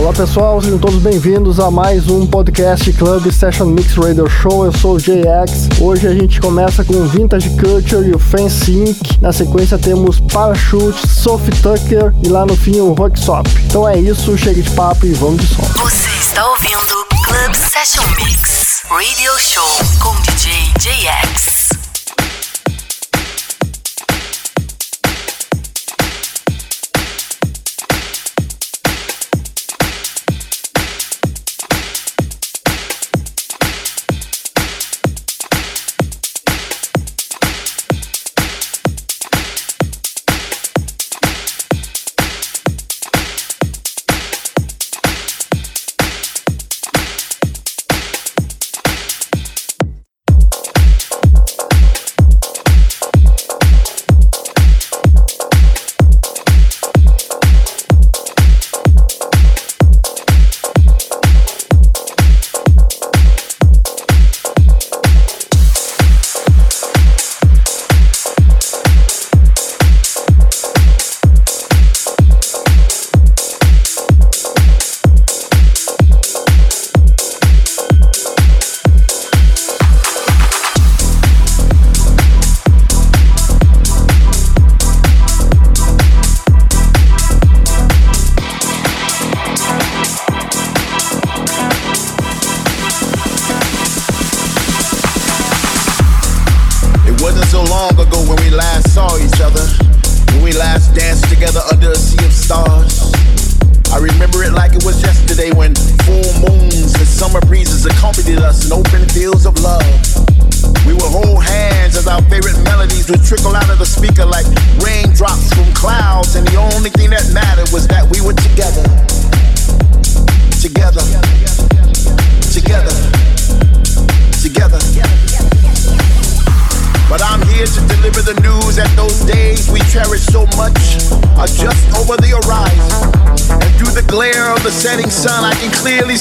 Olá pessoal, sejam todos bem-vindos a mais um podcast Club Session Mix Radio Show. Eu sou o JX. Hoje a gente começa com Vintage Culture e o Fancy Inc. Na sequência temos Parachute, Sophie Tucker e lá no fim o Rock Sop. Então é isso, chega de papo e vamos de som. Você está ouvindo Club Session Mix Radio Show com DJ JX.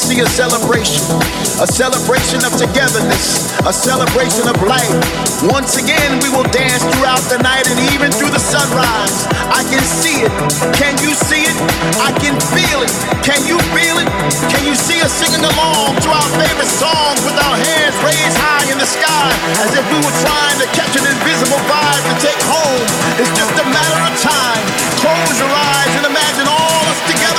See a celebration. A celebration of togetherness, a celebration of life. Once again, we will dance throughout the night and even through the sunrise. I can see it. Can you see it? I can feel it. Can you feel it? Can you see us singing along to our favorite songs with our hands raised high in the sky as if we were trying to catch an invisible vibe to take home? It's just a matter of time. Close your eyes and imagine all us together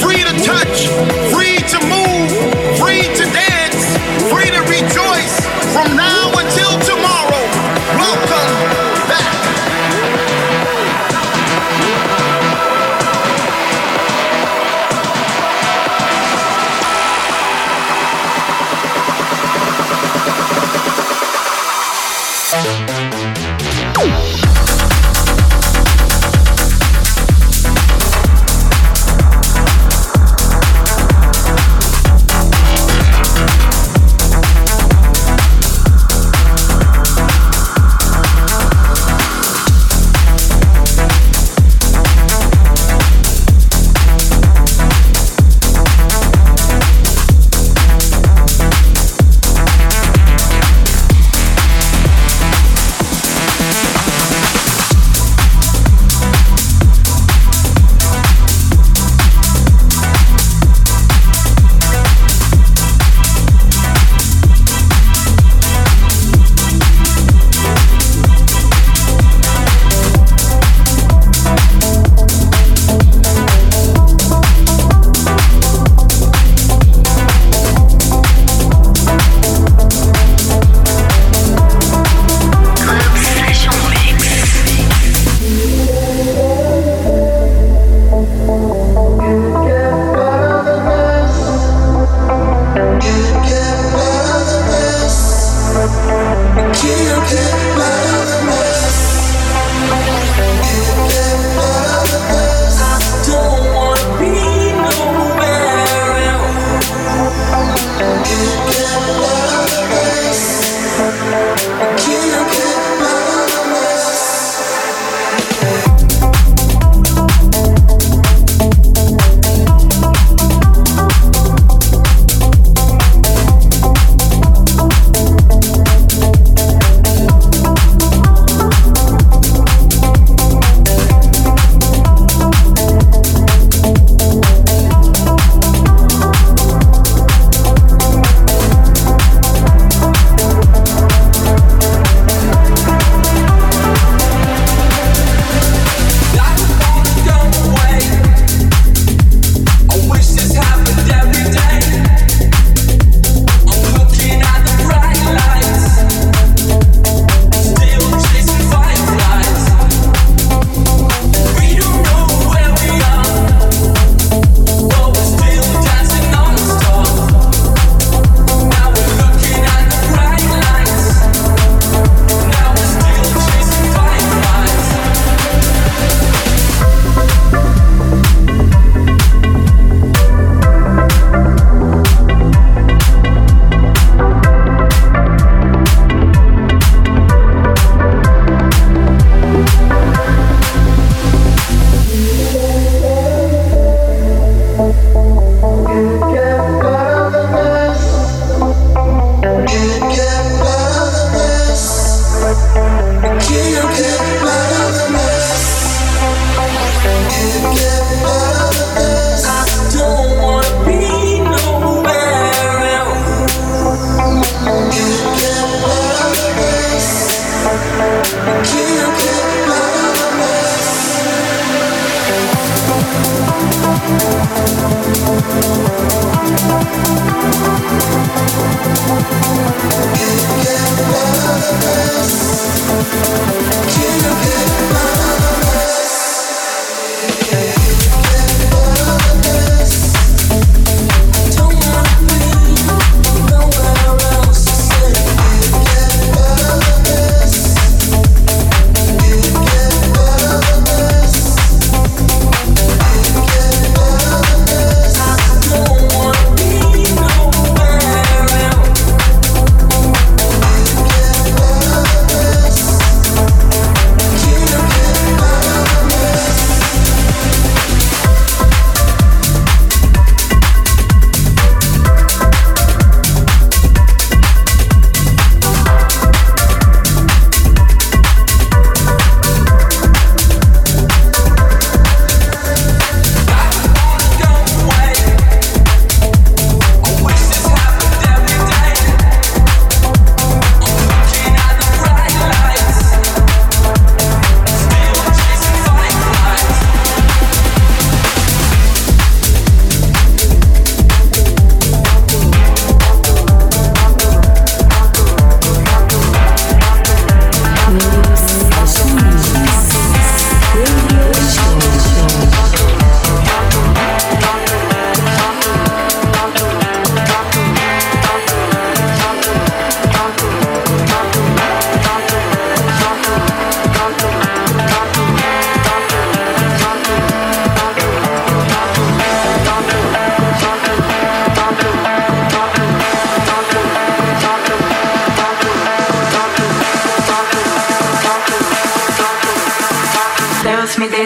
free to touch, free to move, free to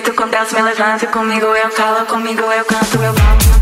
jeito com Deus me levanta Comigo eu calo, comigo eu canto, eu bato.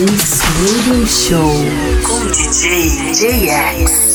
Mix Radio Show com DJ JX.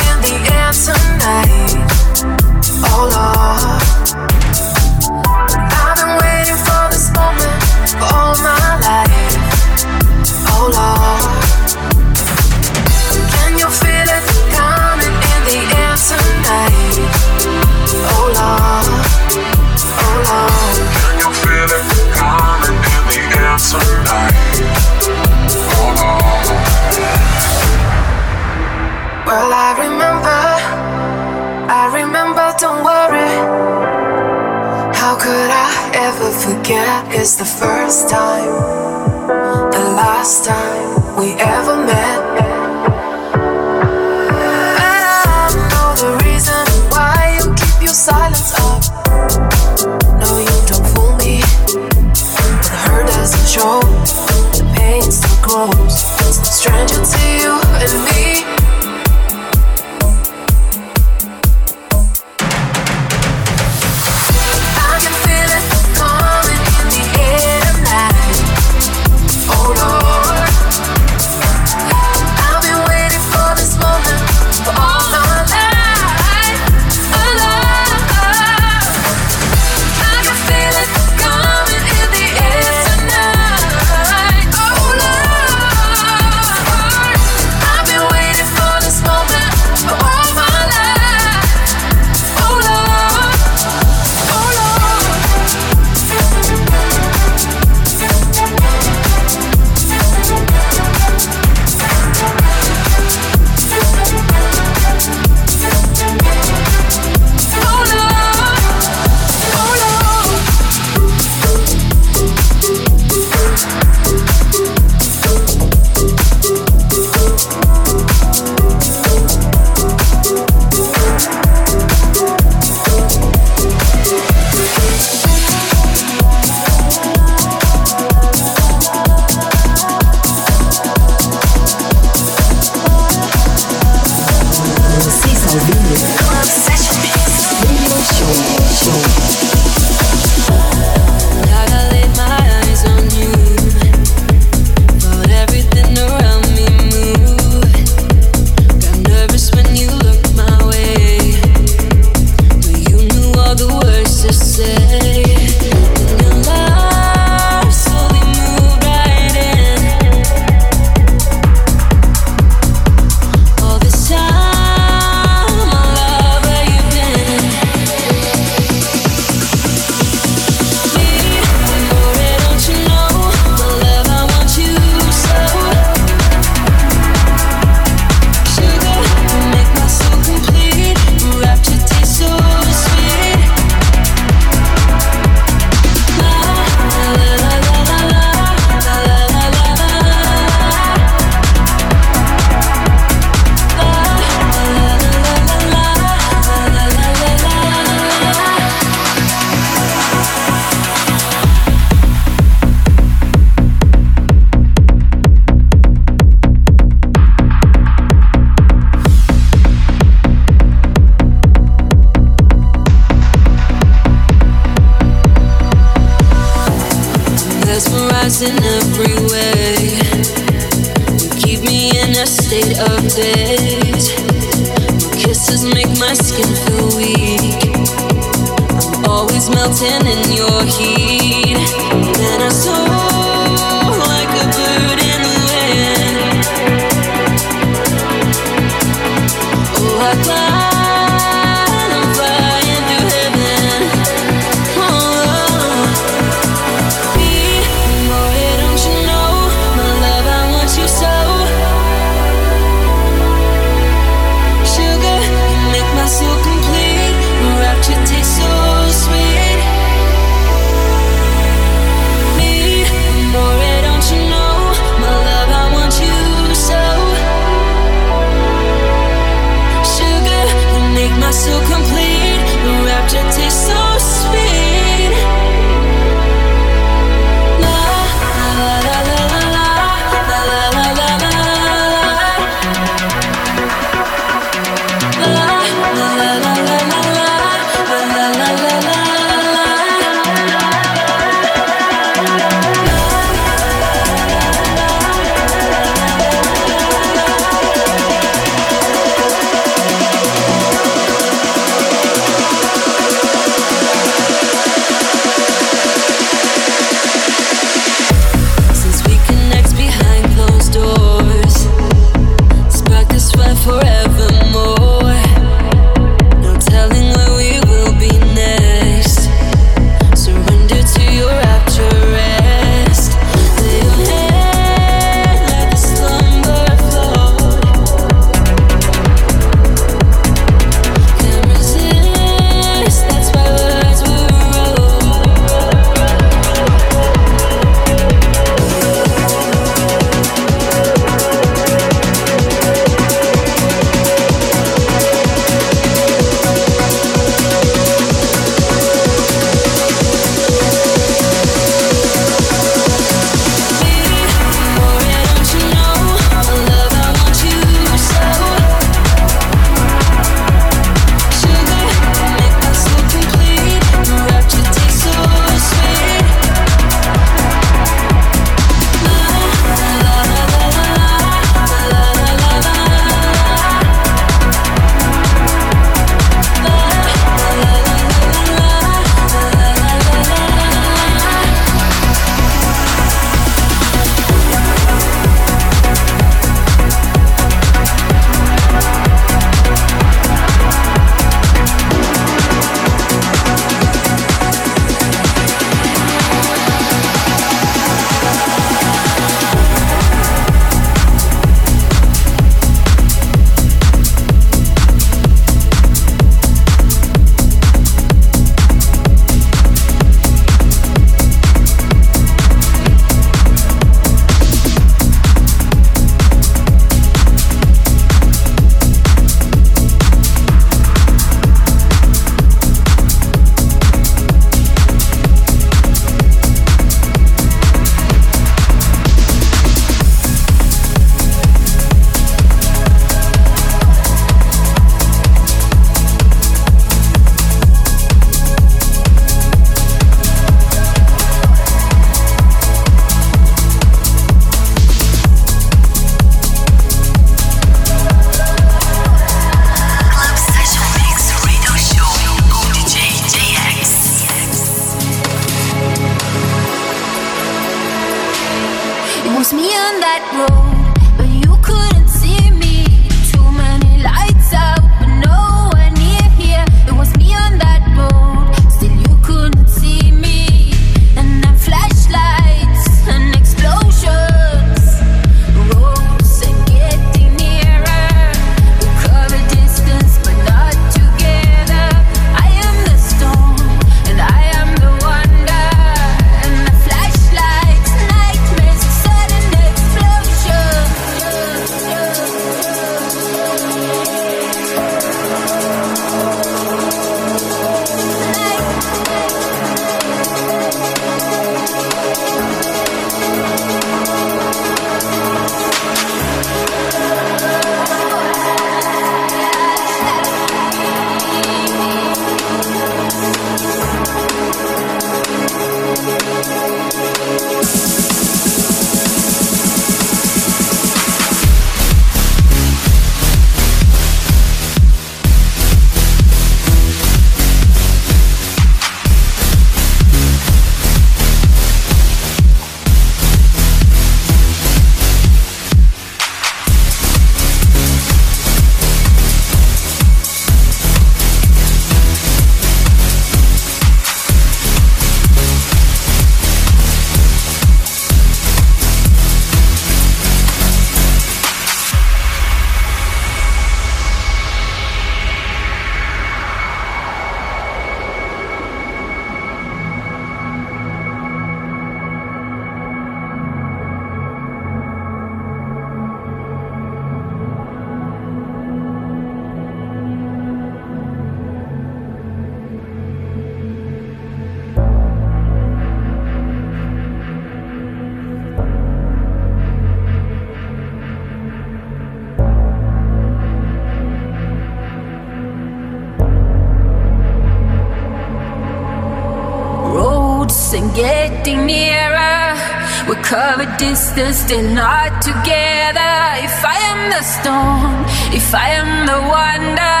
Distance, still not together. If I am the storm, if I am the wonder,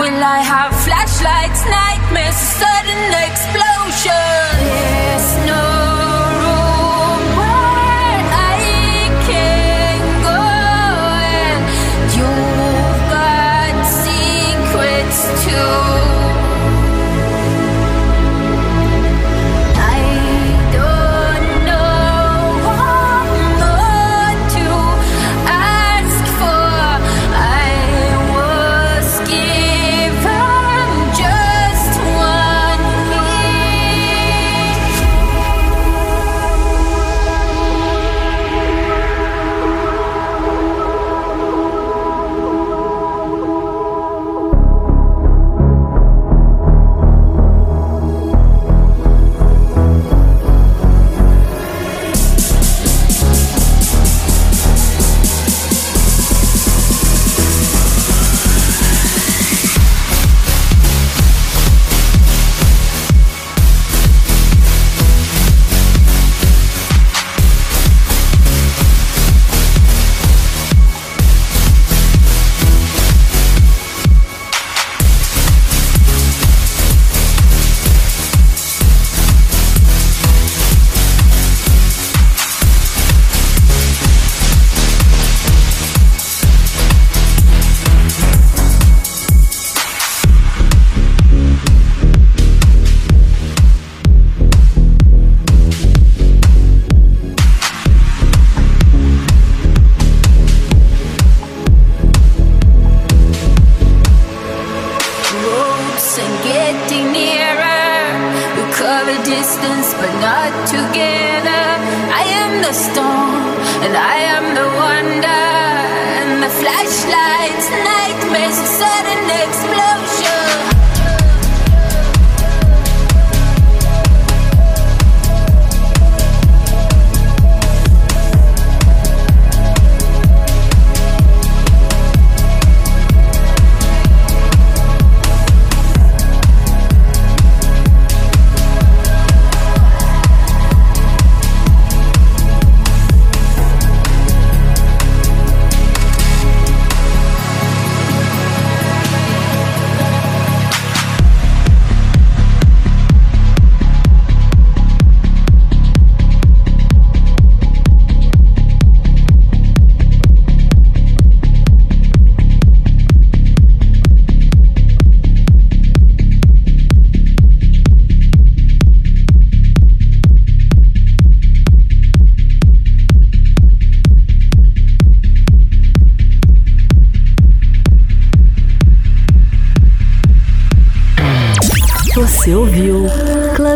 will I have flashlights, nightmares, sudden explosion? There's no